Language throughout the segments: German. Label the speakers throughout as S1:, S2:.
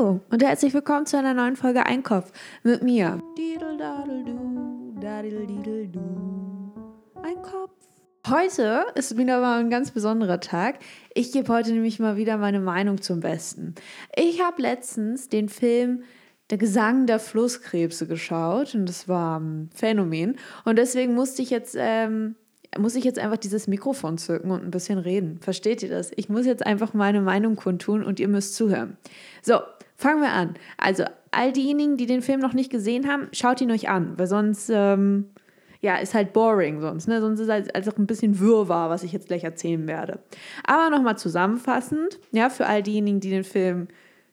S1: Hallo und herzlich willkommen zu einer neuen Folge Einkopf mit mir. Einkopf. Heute ist wieder mal ein ganz besonderer Tag. Ich gebe heute nämlich mal wieder meine Meinung zum Besten. Ich habe letztens den Film Der Gesang der Flusskrebse geschaut und das war ein Phänomen. Und deswegen musste ich jetzt ähm, muss ich jetzt einfach dieses Mikrofon zücken und ein bisschen reden. Versteht ihr das? Ich muss jetzt einfach meine Meinung kundtun und ihr müsst zuhören. So, fangen wir an. Also, all diejenigen, die den Film noch nicht gesehen haben, schaut ihn euch an, weil sonst, ähm, ja, ist halt boring sonst, ne? Sonst ist es halt also ein bisschen Wirrwarr, was ich jetzt gleich erzählen werde. Aber nochmal zusammenfassend, ja, für all diejenigen, die den Film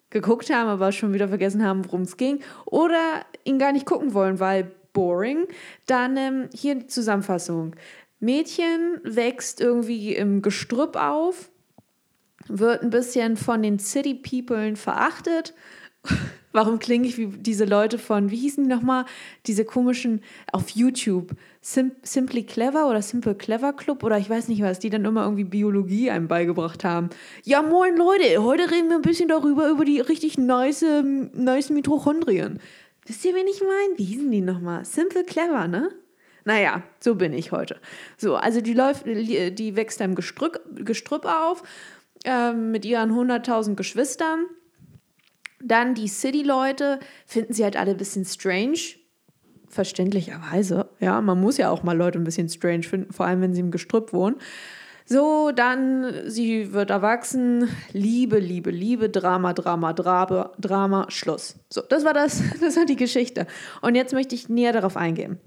S1: geguckt haben, aber schon wieder vergessen haben, worum es ging oder ihn gar nicht gucken wollen, weil boring, dann ähm, hier die Zusammenfassung. Mädchen wächst irgendwie im Gestrüpp auf, wird ein bisschen von den City People verachtet. Warum klinge ich wie diese Leute von, wie hießen die nochmal, diese komischen auf YouTube, Sim Simply Clever oder Simple Clever Club oder ich weiß nicht was, die dann immer irgendwie Biologie einem beigebracht haben. Ja, moin Leute, heute reden wir ein bisschen darüber, über die richtig nice, nice Mitochondrien. Wisst ihr, wen ich meine? Wie hießen die nochmal? Simple Clever, ne? Naja, so bin ich heute. So, also die läuft, die wächst im Gestrüpp, Gestrüpp auf äh, mit ihren 100.000 Geschwistern. Dann die City-Leute finden sie halt alle ein bisschen strange. Verständlicherweise. Ja, man muss ja auch mal Leute ein bisschen strange finden, vor allem wenn sie im Gestrüpp wohnen. So, dann, sie wird erwachsen. Liebe, Liebe, Liebe, Drama, Drama, Drama, Drama, Schluss. So, das war das, das war die Geschichte. Und jetzt möchte ich näher darauf eingehen.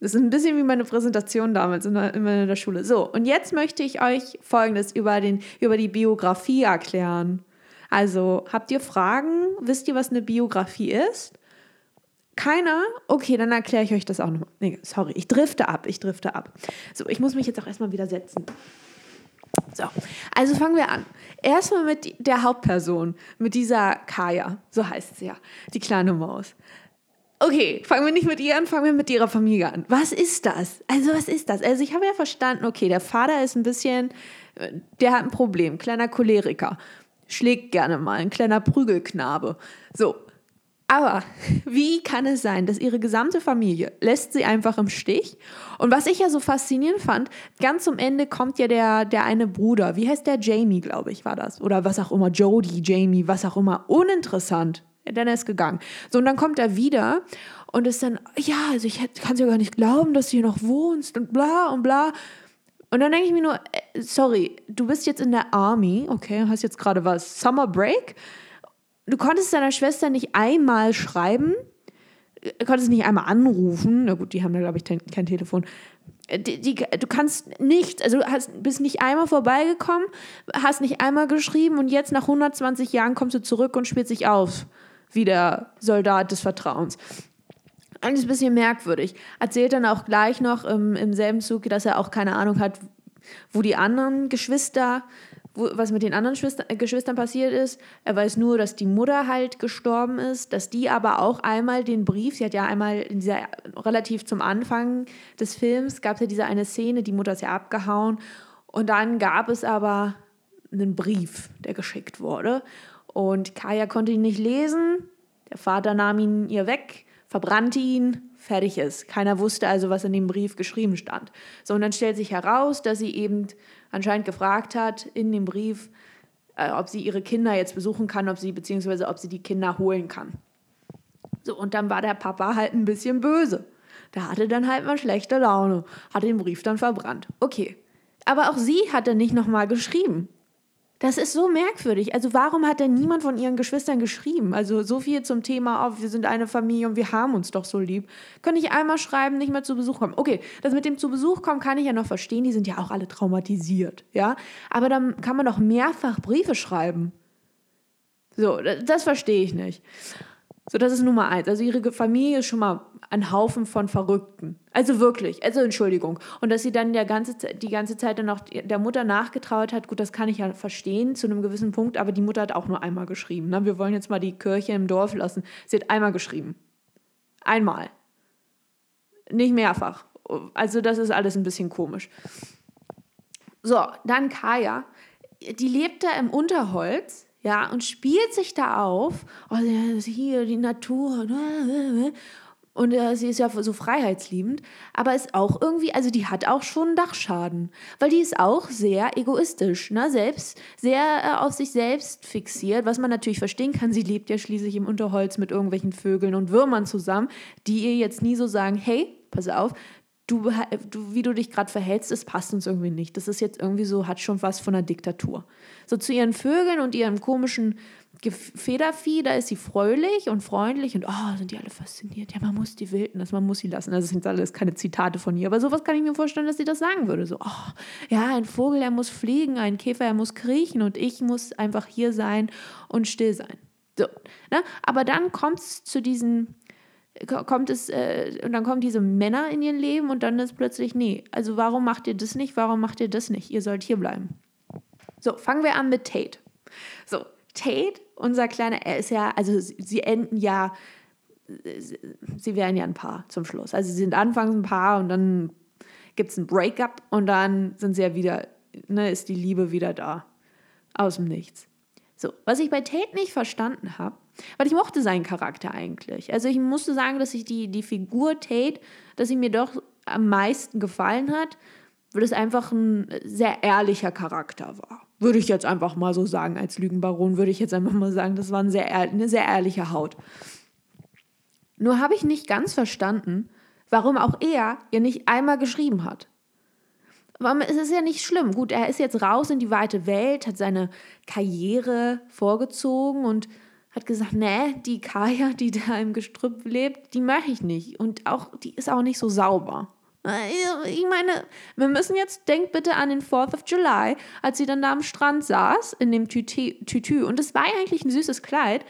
S1: Das ist ein bisschen wie meine Präsentation damals in der, in der Schule. So, und jetzt möchte ich euch Folgendes über, den, über die Biografie erklären. Also, habt ihr Fragen? Wisst ihr, was eine Biografie ist? Keiner? Okay, dann erkläre ich euch das auch nochmal. Nee, sorry, ich drifte ab, ich drifte ab. So, ich muss mich jetzt auch erstmal wieder setzen. So, also fangen wir an. Erstmal mit der Hauptperson, mit dieser Kaya, so heißt sie ja, die kleine Maus. Okay, fangen wir nicht mit ihr an, fangen wir mit ihrer Familie an. Was ist das? Also, was ist das? Also, ich habe ja verstanden, okay, der Vater ist ein bisschen, der hat ein Problem, kleiner Choleriker, schlägt gerne mal, ein kleiner Prügelknabe. So. Aber wie kann es sein, dass ihre gesamte Familie lässt sie einfach im Stich? Und was ich ja so faszinierend fand, ganz zum Ende kommt ja der, der eine Bruder, wie heißt der? Jamie, glaube ich, war das. Oder was auch immer, Jody, Jamie, was auch immer. Uninteressant dann ist gegangen. So, und dann kommt er wieder und ist dann, ja, also ich kann es ja gar nicht glauben, dass du hier noch wohnst und bla und bla. Und dann denke ich mir nur, äh, sorry, du bist jetzt in der Army, okay, hast jetzt gerade was, Summer Break. Du konntest deiner Schwester nicht einmal schreiben, äh, konntest nicht einmal anrufen. Na gut, die haben da, glaube ich, kein Telefon. Äh, die, die, du kannst nicht, also hast, bist nicht einmal vorbeigekommen, hast nicht einmal geschrieben und jetzt nach 120 Jahren kommst du zurück und spielst dich auf wie der Soldat des Vertrauens. Eigentlich ein bisschen merkwürdig. Erzählt dann auch gleich noch im, im selben Zug, dass er auch keine Ahnung hat, wo die anderen Geschwister, wo, was mit den anderen Schwester, äh, Geschwistern passiert ist. Er weiß nur, dass die Mutter halt gestorben ist, dass die aber auch einmal den Brief, sie hat ja einmal in dieser, relativ zum Anfang des Films, gab es ja diese eine Szene, die Mutter ist ja abgehauen und dann gab es aber einen Brief, der geschickt wurde. Und Kaya konnte ihn nicht lesen. Der Vater nahm ihn ihr weg, verbrannte ihn, fertig ist. Keiner wusste also, was in dem Brief geschrieben stand. So, und dann stellt sich heraus, dass sie eben anscheinend gefragt hat in dem Brief, äh, ob sie ihre Kinder jetzt besuchen kann, ob sie, beziehungsweise ob sie die Kinder holen kann. So, und dann war der Papa halt ein bisschen böse. Der hatte dann halt mal schlechte Laune, hat den Brief dann verbrannt. Okay. Aber auch sie hat dann nicht nochmal geschrieben. Das ist so merkwürdig. Also warum hat denn niemand von ihren Geschwistern geschrieben? Also so viel zum Thema, oh, wir sind eine Familie und wir haben uns doch so lieb. Könnte ich einmal schreiben, nicht mehr zu Besuch kommen. Okay, das mit dem zu Besuch kommen kann ich ja noch verstehen. Die sind ja auch alle traumatisiert, ja. Aber dann kann man doch mehrfach Briefe schreiben. So, das, das verstehe ich nicht. So, das ist Nummer eins. Also ihre Familie ist schon mal ein Haufen von Verrückten. Also wirklich, also Entschuldigung. Und dass sie dann der ganze, die ganze Zeit dann noch der Mutter nachgetraut hat, gut, das kann ich ja verstehen zu einem gewissen Punkt, aber die Mutter hat auch nur einmal geschrieben. Ne? Wir wollen jetzt mal die Kirche im Dorf lassen. Sie hat einmal geschrieben. Einmal. Nicht mehrfach. Also das ist alles ein bisschen komisch. So, dann Kaya. Die lebt da im Unterholz ja, und spielt sich da auf. Oh, hier die Natur. Und äh, sie ist ja so freiheitsliebend, aber ist auch irgendwie, also die hat auch schon Dachschaden, weil die ist auch sehr egoistisch, ne? selbst sehr äh, auf sich selbst fixiert, was man natürlich verstehen kann. Sie lebt ja schließlich im Unterholz mit irgendwelchen Vögeln und Würmern zusammen, die ihr jetzt nie so sagen, hey, pass auf, du, du wie du dich gerade verhältst, das passt uns irgendwie nicht. Das ist jetzt irgendwie so, hat schon was von einer Diktatur. So zu ihren Vögeln und ihrem komischen Federvieh, da ist sie fröhlich und freundlich und oh, sind die alle fasziniert. Ja, man muss die Wildnis, man muss sie lassen. Das sind alles keine Zitate von ihr, aber sowas kann ich mir vorstellen, dass sie das sagen würde. So, oh, ja, ein Vogel, er muss fliegen, ein Käfer, er muss kriechen und ich muss einfach hier sein und still sein. So, ne? Aber dann kommt es zu diesen, kommt es, äh, und dann kommen diese Männer in ihr Leben und dann ist plötzlich, nee, also warum macht ihr das nicht, warum macht ihr das nicht? Ihr sollt hier bleiben. So, fangen wir an mit Tate. So, Tate, unser kleiner, er ist ja, also sie enden ja, sie werden ja ein Paar zum Schluss. Also sie sind anfangs ein Paar und dann gibt es ein Breakup und dann sind sie ja wieder, ne, ist die Liebe wieder da. Aus dem Nichts. So, was ich bei Tate nicht verstanden habe, weil ich mochte seinen Charakter eigentlich. Also ich musste sagen, dass ich die, die Figur Tate, dass sie mir doch am meisten gefallen hat, weil es einfach ein sehr ehrlicher Charakter war. Würde ich jetzt einfach mal so sagen, als Lügenbaron würde ich jetzt einfach mal sagen, das war ein sehr, eine sehr ehrliche Haut. Nur habe ich nicht ganz verstanden, warum auch er ihr nicht einmal geschrieben hat. Es ist ja nicht schlimm. Gut, er ist jetzt raus in die weite Welt, hat seine Karriere vorgezogen und hat gesagt, nee, die Kaya, die da im Gestrüpp lebt, die mache ich nicht. Und auch, die ist auch nicht so sauber. Äh, ich meine, wir müssen jetzt, denkt bitte an den 4th of July, als sie dann da am Strand saß, in dem. Tütü. Und es war eigentlich ein süßes Kleid,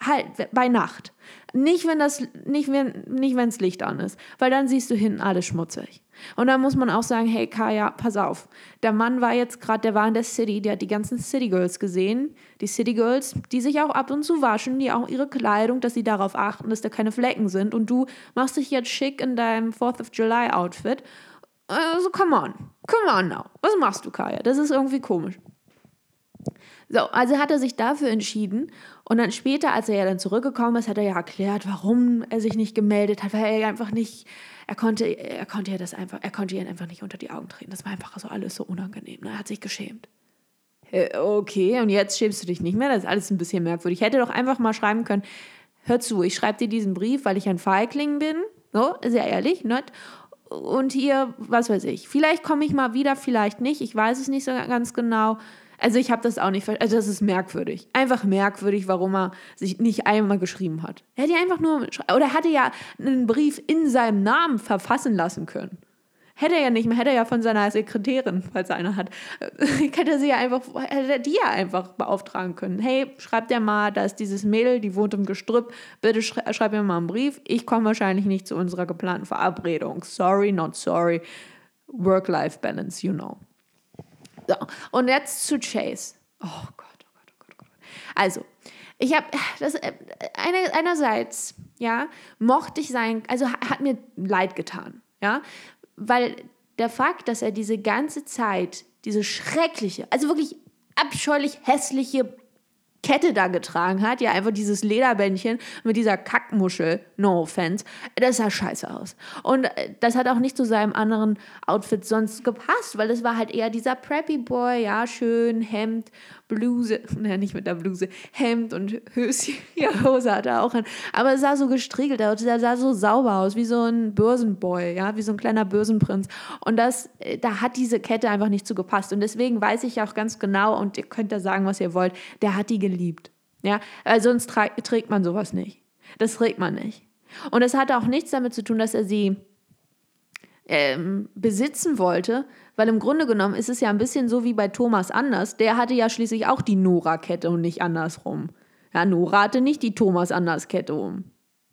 S1: halt bei Nacht. Nicht, wenn das, nicht, wenn, nicht, wenn's Licht an ist, weil dann siehst du hinten alles schmutzig. Und dann muss man auch sagen, hey Kaya, pass auf. Der Mann war jetzt gerade, der war in der City, der hat die ganzen City Girls gesehen. Die City Girls, die sich auch ab und zu waschen, die auch ihre Kleidung, dass sie darauf achten, dass da keine Flecken sind. Und du machst dich jetzt schick in deinem 4th of July Outfit. Also, come on. Come on now. Was machst du, Kaya? Das ist irgendwie komisch. So, also hat er sich dafür entschieden und dann später, als er ja dann zurückgekommen ist, hat er ja erklärt, warum er sich nicht gemeldet hat, weil er ja einfach nicht, er konnte, er konnte ja das einfach, er konnte ihr einfach nicht unter die Augen treten. Das war einfach so alles so unangenehm. Ne? Er hat sich geschämt. Okay, und jetzt schämst du dich nicht mehr. Das ist alles ein bisschen merkwürdig. Ich hätte doch einfach mal schreiben können, hör zu, ich schreibe dir diesen Brief, weil ich ein Feigling bin. So, sehr ehrlich, nicht? Und hier, was weiß ich, vielleicht komme ich mal wieder, vielleicht nicht. Ich weiß es nicht so ganz genau. Also ich habe das auch nicht verstanden. Also das ist merkwürdig. Einfach merkwürdig, warum er sich nicht einmal geschrieben hat. Er hätte ja einfach nur, oder hätte ja einen Brief in seinem Namen verfassen lassen können. Hätte er ja nicht mehr, hätte er ja von seiner Sekretärin, falls er eine hat, hätte sie ja einfach, hätte die ja einfach beauftragen können. Hey, schreib dir mal, da ist dieses Mädel, die wohnt im Gestrüpp, bitte schreib mir mal einen Brief. Ich komme wahrscheinlich nicht zu unserer geplanten Verabredung. Sorry, not sorry. Work-Life-Balance, you know. So, und jetzt zu Chase. Oh Gott, oh Gott, oh Gott, oh Gott. Also, ich habe das äh, eine, einerseits, ja, mochte ich sein, also hat mir leid getan, ja, weil der Fakt, dass er diese ganze Zeit diese schreckliche, also wirklich abscheulich hässliche Kette da getragen hat, ja, einfach dieses Lederbändchen mit dieser Kackmuschel, no offense, das sah scheiße aus. Und äh, das hat auch nicht zu seinem anderen Outfit sonst gepasst, weil das war halt eher dieser Preppy Boy, ja, schön, Hemd, Bluse, naja, nicht mit der Bluse, Hemd und Höschen, ja, Hose hat er auch an, aber es sah so gestriegelt aus, er sah so sauber aus, wie so ein Börsenboy, ja, wie so ein kleiner Börsenprinz. Und das, äh, da hat diese Kette einfach nicht zu gepasst. Und deswegen weiß ich auch ganz genau, und ihr könnt da sagen, was ihr wollt, der hat die geliebt. Ja, weil sonst trägt man sowas nicht. Das trägt man nicht. Und es hatte auch nichts damit zu tun, dass er sie ähm, besitzen wollte, weil im Grunde genommen ist es ja ein bisschen so wie bei Thomas Anders. Der hatte ja schließlich auch die Nora-Kette und nicht andersrum. Ja, Nora hatte nicht die Thomas Anders-Kette um.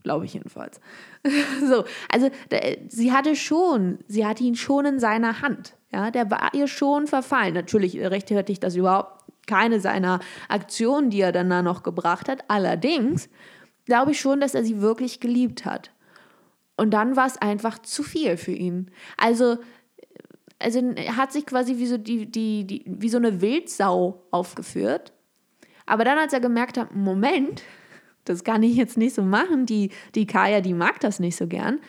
S1: Glaube ich jedenfalls. so, also sie hatte schon, sie hatte ihn schon in seiner Hand. Ja, der war ihr schon verfallen. Natürlich rechtfertigt das überhaupt keine seiner Aktionen, die er dann da noch gebracht hat. Allerdings glaube ich schon, dass er sie wirklich geliebt hat. Und dann war es einfach zu viel für ihn. Also, also er hat sich quasi wie so, die, die, die, wie so eine Wildsau aufgeführt. Aber dann, als er gemerkt hat, Moment, das kann ich jetzt nicht so machen, die, die Kaya, die mag das nicht so gern,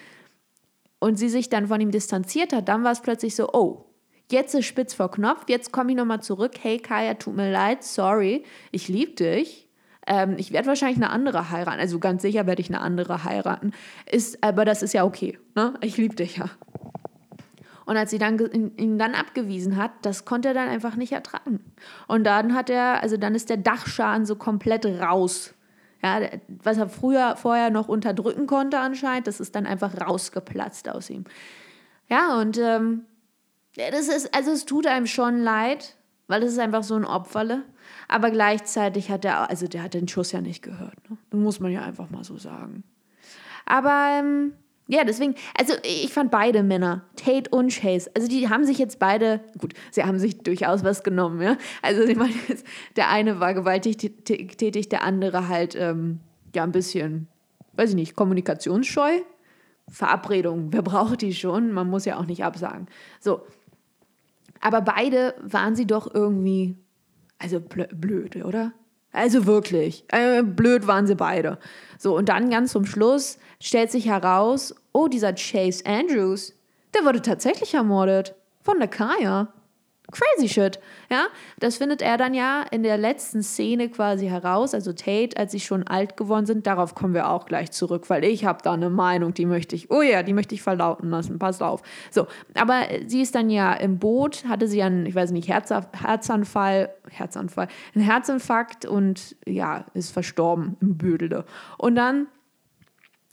S1: und sie sich dann von ihm distanziert hat, dann war es plötzlich so, oh, jetzt ist spitz vor Knopf, jetzt komme ich nochmal zurück, hey Kaya, tut mir leid, sorry, ich liebe dich. Ähm, ich werde wahrscheinlich eine andere heiraten, also ganz sicher werde ich eine andere heiraten. Ist, aber das ist ja okay, ne? Ich liebe dich ja. Und als sie dann ihn dann abgewiesen hat, das konnte er dann einfach nicht ertragen. Und dann hat er, also dann ist der Dachschaden so komplett raus. Ja, was er früher vorher noch unterdrücken konnte anscheinend, das ist dann einfach rausgeplatzt aus ihm. Ja, und ähm, das ist, also es tut einem schon leid, weil es ist einfach so ein Opferle. Aber gleichzeitig hat er, also der hat den Schuss ja nicht gehört. Ne? Das muss man ja einfach mal so sagen. Aber ähm, ja, deswegen, also ich fand beide Männer, Tate und Chase, also die haben sich jetzt beide, gut, sie haben sich durchaus was genommen, ja. Also ich meine, der eine war gewaltig tätig, der andere halt, ähm, ja, ein bisschen, weiß ich nicht, kommunikationsscheu. Verabredung, wer braucht die schon? Man muss ja auch nicht absagen. So. Aber beide waren sie doch irgendwie, also blöd, oder? Also wirklich, äh, blöd waren sie beide. So, und dann ganz zum Schluss stellt sich heraus, oh, dieser Chase Andrews, der wurde tatsächlich ermordet. Von der Kaya. Crazy shit. Ja, das findet er dann ja in der letzten Szene quasi heraus. Also Tate, als sie schon alt geworden sind, darauf kommen wir auch gleich zurück, weil ich habe da eine Meinung, die möchte ich, oh ja, die möchte ich verlauten lassen. Pass auf. So, aber sie ist dann ja im Boot, hatte sie einen, ich weiß nicht, Herzanfall, Herzanfall, einen Herzinfarkt und ja, ist verstorben im Bödelde. Und dann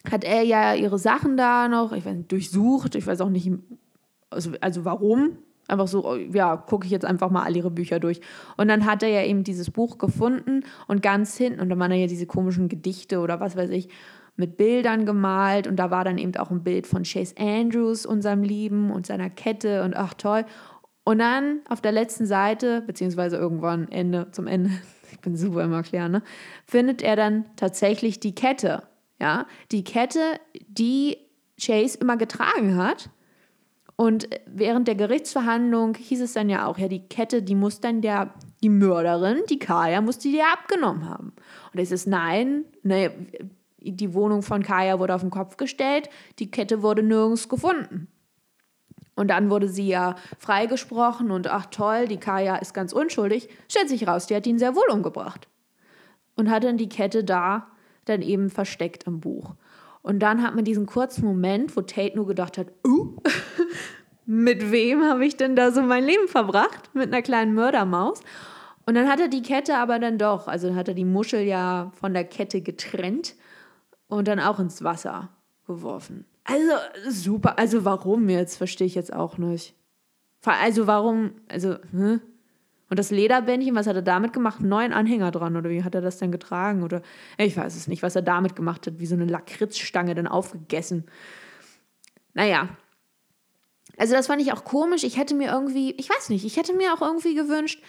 S1: hat er ja ihre Sachen da noch, ich weiß nicht, durchsucht. Ich weiß auch nicht, also, also warum. Einfach so, ja, gucke ich jetzt einfach mal all ihre Bücher durch. Und dann hat er ja eben dieses Buch gefunden und ganz hinten, und da waren ja diese komischen Gedichte oder was weiß ich, mit Bildern gemalt. Und da war dann eben auch ein Bild von Chase Andrews, unserem Lieben, und seiner Kette und ach toll. Und dann auf der letzten Seite, beziehungsweise irgendwann Ende, zum Ende, ich bin super im Erklären, ne, findet er dann tatsächlich die Kette ja, die Kette, die Chase immer getragen hat. Und während der Gerichtsverhandlung hieß es dann ja auch, ja, die Kette, die muss dann der, die Mörderin, die Kaya, muss die dir abgenommen haben. Und es ist nein, ne, die Wohnung von Kaya wurde auf den Kopf gestellt, die Kette wurde nirgends gefunden. Und dann wurde sie ja freigesprochen und ach toll, die Kaya ist ganz unschuldig. Stellt sich raus, die hat ihn sehr wohl umgebracht. Und hat dann die Kette da dann eben versteckt im Buch. Und dann hat man diesen kurzen Moment, wo Tate nur gedacht hat, uh, mit wem habe ich denn da so mein Leben verbracht? Mit einer kleinen Mördermaus. Und dann hat er die Kette aber dann doch, also hat er die Muschel ja von der Kette getrennt und dann auch ins Wasser geworfen. Also super, also warum jetzt, verstehe ich jetzt auch nicht. Also warum, also, hm? Und das Lederbändchen, was hat er damit gemacht? Neun Anhänger dran oder wie hat er das denn getragen? Oder ich weiß es nicht, was er damit gemacht hat, wie so eine Lakritzstange dann aufgegessen. Naja. Also das fand ich auch komisch. Ich hätte mir irgendwie, ich weiß nicht, ich hätte mir auch irgendwie gewünscht,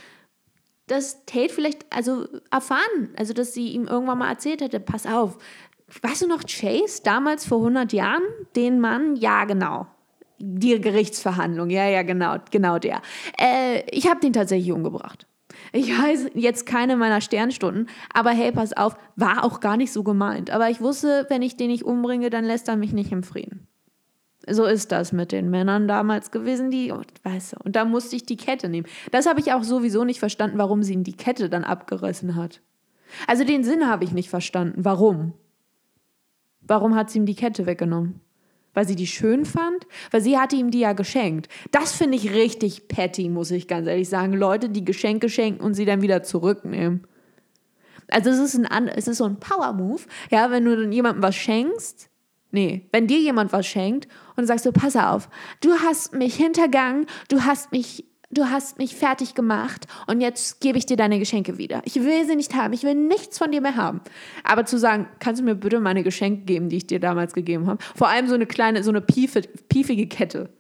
S1: dass Tate vielleicht, also erfahren, also dass sie ihm irgendwann mal erzählt hätte, pass auf, weißt du noch Chase damals vor 100 Jahren? Den Mann? Ja, genau die Gerichtsverhandlung, ja, ja, genau, genau der. Äh, ich habe den tatsächlich umgebracht. Ich weiß jetzt keine meiner Sternstunden, aber hey, pass auf, war auch gar nicht so gemeint. Aber ich wusste, wenn ich den nicht umbringe, dann lässt er mich nicht im Frieden. So ist das mit den Männern damals gewesen, die, weißt du, und da musste ich die Kette nehmen. Das habe ich auch sowieso nicht verstanden, warum sie ihm die Kette dann abgerissen hat. Also den Sinn habe ich nicht verstanden. Warum? Warum hat sie ihm die Kette weggenommen? Weil sie die schön fand, weil sie hatte ihm die ja geschenkt. Das finde ich richtig petty, muss ich ganz ehrlich sagen. Leute, die Geschenke schenken und sie dann wieder zurücknehmen. Also es ist, ein, es ist so ein Power-Move, ja, wenn du dann jemandem was schenkst, nee, wenn dir jemand was schenkt und sagst du, pass auf, du hast mich hintergangen, du hast mich du hast mich fertig gemacht und jetzt gebe ich dir deine Geschenke wieder. Ich will sie nicht haben, ich will nichts von dir mehr haben. Aber zu sagen, kannst du mir bitte meine Geschenke geben, die ich dir damals gegeben habe? Vor allem so eine kleine, so eine piefige Kette.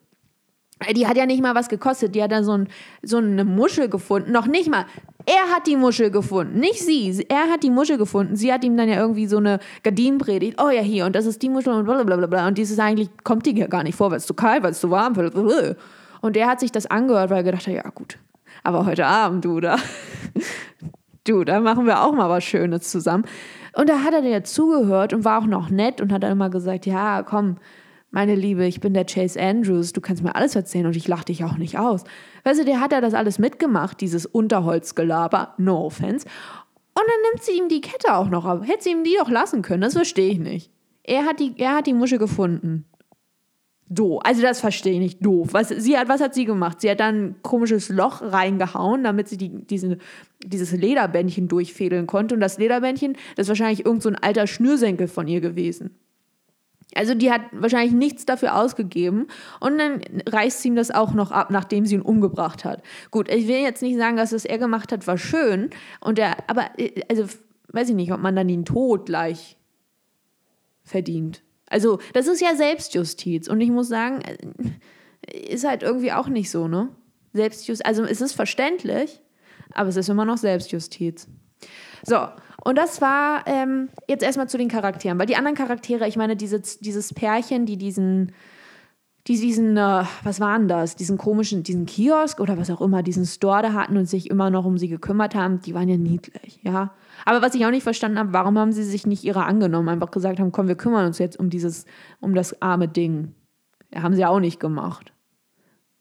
S1: Die hat ja nicht mal was gekostet. Die hat dann so, ein, so eine Muschel gefunden. Noch nicht mal. Er hat die Muschel gefunden, nicht sie. Er hat die Muschel gefunden. Sie hat ihm dann ja irgendwie so eine Gardinenpredigt. Oh ja, hier, und das ist die Muschel und blablabla. Und dieses eigentlich kommt die ja gar nicht vor, weil es zu kalt, weil es zu warm. Blablabla. Und der hat sich das angehört, weil er gedacht hat, ja gut, aber heute Abend, du, da, du, da machen wir auch mal was Schönes zusammen. Und da hat er dir zugehört und war auch noch nett und hat dann immer gesagt, ja, komm, meine Liebe, ich bin der Chase Andrews, du kannst mir alles erzählen und ich lache dich auch nicht aus. Weißt du, der hat ja das alles mitgemacht, dieses Unterholzgelaber, no offense. Und dann nimmt sie ihm die Kette auch noch ab. Hätte sie ihm die doch lassen können, das verstehe ich nicht. Er hat die, er hat die Musche gefunden. Doof. Also das verstehe ich nicht. Doof. Was, sie hat, was hat sie gemacht? Sie hat dann ein komisches Loch reingehauen, damit sie die, diese, dieses Lederbändchen durchfädeln konnte. Und das Lederbändchen, das ist wahrscheinlich irgend so alter Schnürsenkel von ihr gewesen. Also die hat wahrscheinlich nichts dafür ausgegeben und dann reißt sie ihm das auch noch ab, nachdem sie ihn umgebracht hat. Gut, ich will jetzt nicht sagen, dass das er gemacht hat, war schön und er, aber also weiß ich nicht, ob man dann den Tod gleich verdient. Also das ist ja Selbstjustiz und ich muss sagen, ist halt irgendwie auch nicht so, ne? Selbstjustiz, also es ist verständlich, aber es ist immer noch Selbstjustiz. So, und das war ähm, jetzt erstmal zu den Charakteren, weil die anderen Charaktere, ich meine, diese, dieses Pärchen, die diesen, die diesen, äh, was waren das, diesen komischen, diesen Kiosk oder was auch immer, diesen Store da hatten und sich immer noch um sie gekümmert haben, die waren ja niedlich, ja. Aber was ich auch nicht verstanden habe, warum haben sie sich nicht ihrer angenommen, einfach gesagt haben, komm, wir kümmern uns jetzt um dieses, um das arme Ding. Ja, haben sie auch nicht gemacht.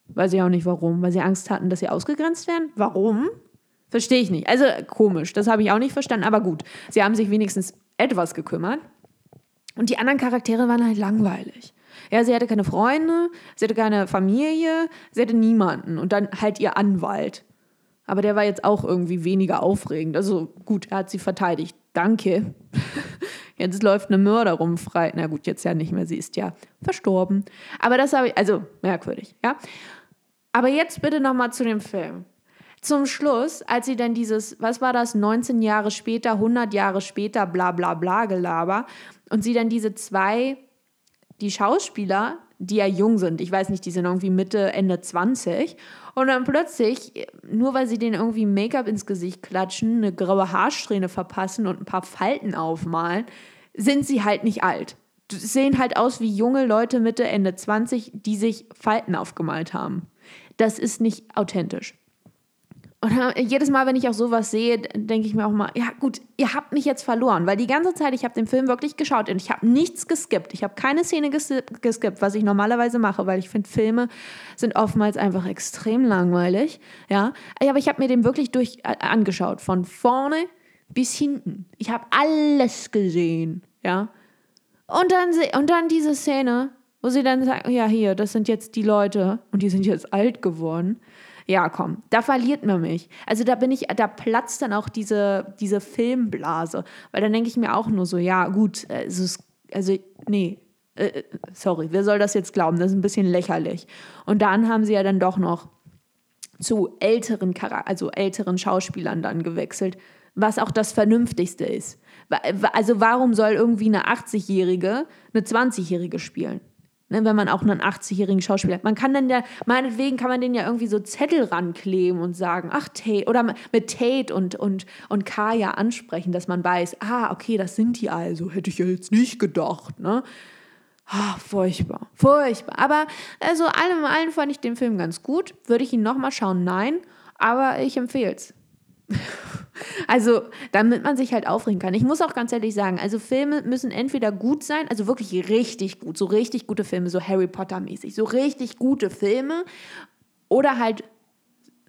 S1: Weiß ich auch nicht warum, weil sie Angst hatten, dass sie ausgegrenzt werden. Warum? Verstehe ich nicht. Also komisch, das habe ich auch nicht verstanden, aber gut. Sie haben sich wenigstens etwas gekümmert. Und die anderen Charaktere waren halt langweilig. Ja, sie hatte keine Freunde, sie hatte keine Familie, sie hatte niemanden und dann halt ihr Anwalt. Aber der war jetzt auch irgendwie weniger aufregend. Also gut, er hat sie verteidigt. Danke. Jetzt läuft eine Mörderin frei. Na gut, jetzt ja nicht mehr. Sie ist ja verstorben. Aber das habe ich, also merkwürdig, ja. Aber jetzt bitte nochmal zu dem Film. Zum Schluss, als sie dann dieses, was war das, 19 Jahre später, 100 Jahre später, bla bla bla Gelaber, und sie dann diese zwei, die Schauspieler, die ja jung sind, ich weiß nicht, die sind irgendwie Mitte, Ende 20, und dann plötzlich, nur weil sie denen irgendwie Make-up ins Gesicht klatschen, eine graue Haarsträhne verpassen und ein paar Falten aufmalen, sind sie halt nicht alt. Sie sehen halt aus wie junge Leute Mitte, Ende 20, die sich Falten aufgemalt haben. Das ist nicht authentisch. Und jedes Mal, wenn ich auch sowas sehe, denke ich mir auch mal, ja gut, ihr habt mich jetzt verloren, weil die ganze Zeit, ich habe den Film wirklich geschaut und ich habe nichts geskippt. Ich habe keine Szene geskippt, was ich normalerweise mache, weil ich finde, Filme sind oftmals einfach extrem langweilig. Ja, aber ich habe mir den wirklich durch äh, angeschaut, von vorne bis hinten. Ich habe alles gesehen. Ja, und dann, und dann diese Szene, wo sie dann sagen, ja hier, das sind jetzt die Leute und die sind jetzt alt geworden ja, komm, da verliert man mich. Also da bin ich, da platzt dann auch diese, diese Filmblase. Weil dann denke ich mir auch nur so, ja, gut, also, also nee, äh, sorry, wer soll das jetzt glauben? Das ist ein bisschen lächerlich. Und dann haben sie ja dann doch noch zu älteren, also älteren Schauspielern dann gewechselt, was auch das Vernünftigste ist. Also warum soll irgendwie eine 80-Jährige eine 20-Jährige spielen? Ne, wenn man auch einen 80-jährigen Schauspieler hat. Man kann dann ja, meinetwegen kann man den ja irgendwie so Zettel rankleben und sagen, ach Tate, oder mit Tate und, und, und Kaya ansprechen, dass man weiß, ah, okay, das sind die also, hätte ich ja jetzt nicht gedacht, ne? Ah, furchtbar, furchtbar. Aber also allem allen fand ich den Film ganz gut. Würde ich ihn nochmal schauen? Nein. Aber ich empfehle es. Also, damit man sich halt aufregen kann. Ich muss auch ganz ehrlich sagen, also Filme müssen entweder gut sein, also wirklich richtig gut, so richtig gute Filme, so Harry Potter mäßig, so richtig gute Filme oder halt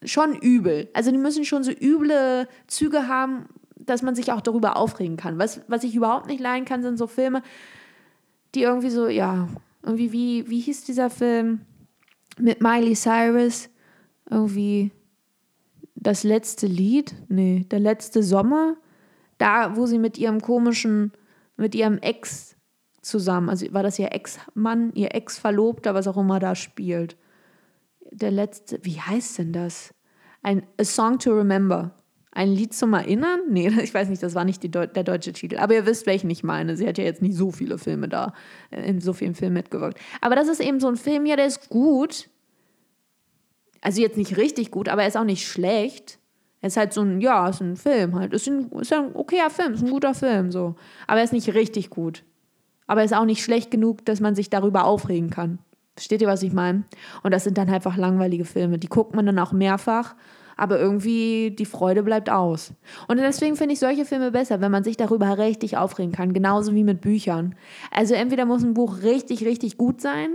S1: schon übel. Also die müssen schon so üble Züge haben, dass man sich auch darüber aufregen kann. Was, was ich überhaupt nicht leiden kann, sind so Filme, die irgendwie so, ja, irgendwie wie, wie hieß dieser Film mit Miley Cyrus? Irgendwie das letzte Lied, nee, der letzte Sommer, da, wo sie mit ihrem komischen, mit ihrem Ex zusammen, also war das ihr Ex-Mann, ihr Ex-Verlobter, was auch immer da spielt. Der letzte, wie heißt denn das? Ein A Song to Remember. Ein Lied zum Erinnern? Nee, ich weiß nicht, das war nicht Deu der deutsche Titel. Aber ihr wisst, welchen ich meine. Sie hat ja jetzt nicht so viele Filme da, äh, in so vielen Filmen mitgewirkt. Aber das ist eben so ein Film, ja, der ist gut, also jetzt nicht richtig gut, aber er ist auch nicht schlecht. Er ist halt so ein, ja, ist ein Film halt. Ist ein, ist ein okayer Film, ist ein guter Film, so. Aber er ist nicht richtig gut. Aber er ist auch nicht schlecht genug, dass man sich darüber aufregen kann. Versteht ihr, was ich meine? Und das sind dann einfach langweilige Filme. Die guckt man dann auch mehrfach. aber irgendwie die Freude bleibt aus. Und deswegen finde ich solche Filme besser, wenn man sich darüber richtig aufregen kann, genauso wie mit Büchern. Also entweder muss ein Buch richtig, richtig gut sein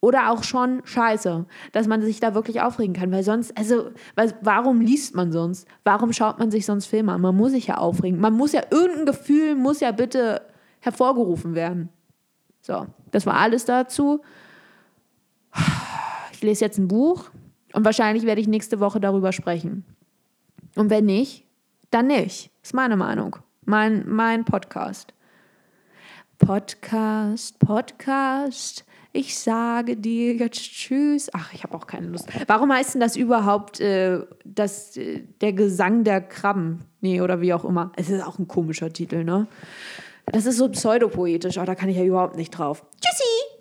S1: oder auch schon scheiße, dass man sich da wirklich aufregen kann, weil sonst, also, weil, warum liest man sonst? Warum schaut man sich sonst Filme an? Man muss sich ja aufregen. Man muss ja, irgendein Gefühl muss ja bitte hervorgerufen werden. So, das war alles dazu. Ich lese jetzt ein Buch und wahrscheinlich werde ich nächste Woche darüber sprechen. Und wenn nicht, dann nicht. Ist meine Meinung. Mein, mein Podcast. Podcast, Podcast. Ich sage dir jetzt Tschüss. Ach, ich habe auch keine Lust. Warum heißt denn das überhaupt äh, das, äh, der Gesang der Krabben? Nee, oder wie auch immer. Es ist auch ein komischer Titel, ne? Das ist so pseudopoetisch, aber da kann ich ja überhaupt nicht drauf. Tschüssi!